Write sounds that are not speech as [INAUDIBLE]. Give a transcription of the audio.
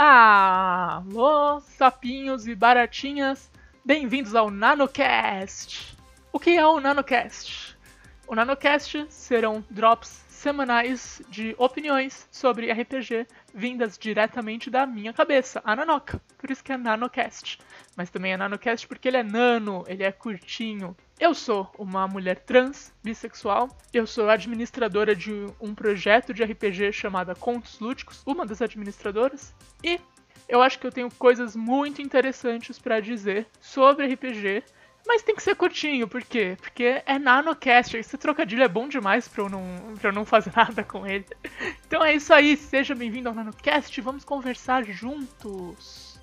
Alô, sapinhos e baratinhas, bem-vindos ao NanoCast! O que é o NanoCast? O NanoCast serão drops semanais de opiniões sobre RPG vindas diretamente da minha cabeça, a Nanoca. Por isso que é NanoCast. Mas também é NanoCast porque ele é nano, ele é curtinho. Eu sou uma mulher trans, bissexual. Eu sou administradora de um projeto de RPG chamado Contos Lúdicos, uma das administradoras. E eu acho que eu tenho coisas muito interessantes para dizer sobre RPG mas tem que ser curtinho, por quê? Porque é nanocast, esse trocadilho é bom demais pra eu não, pra eu não fazer [LAUGHS] nada com ele. Então é isso aí, seja bem-vindo ao nanocast, vamos conversar juntos.